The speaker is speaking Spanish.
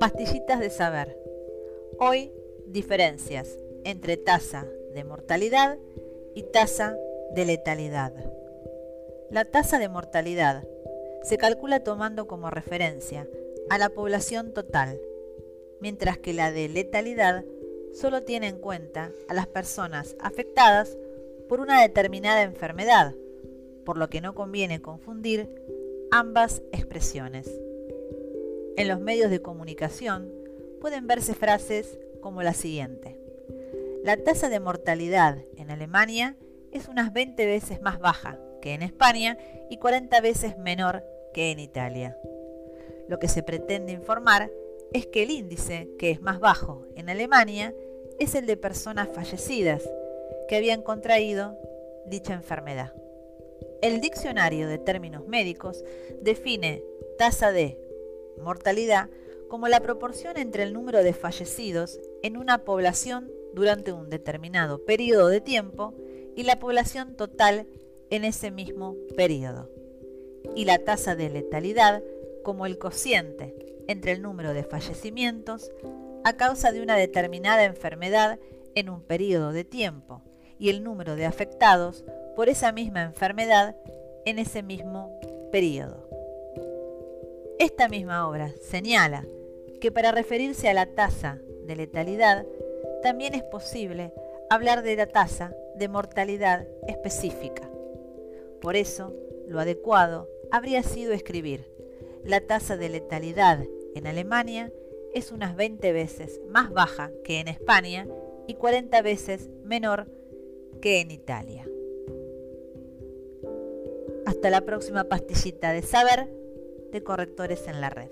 Pastillitas de saber. Hoy, diferencias entre tasa de mortalidad y tasa de letalidad. La tasa de mortalidad se calcula tomando como referencia a la población total, mientras que la de letalidad solo tiene en cuenta a las personas afectadas por una determinada enfermedad, por lo que no conviene confundir ambas expresiones. En los medios de comunicación pueden verse frases como la siguiente. La tasa de mortalidad en Alemania es unas 20 veces más baja que en España y 40 veces menor que en Italia. Lo que se pretende informar es que el índice que es más bajo en Alemania es el de personas fallecidas que habían contraído dicha enfermedad. El diccionario de términos médicos define tasa de mortalidad como la proporción entre el número de fallecidos en una población durante un determinado periodo de tiempo y la población total en ese mismo periodo. Y la tasa de letalidad como el cociente entre el número de fallecimientos a causa de una determinada enfermedad en un periodo de tiempo y el número de afectados por esa misma enfermedad en ese mismo periodo. Esta misma obra señala que para referirse a la tasa de letalidad también es posible hablar de la tasa de mortalidad específica. Por eso, lo adecuado habría sido escribir la tasa de letalidad en Alemania es unas 20 veces más baja que en España y 40 veces menor que en Italia. Hasta la próxima pastillita de saber de correctores en la red.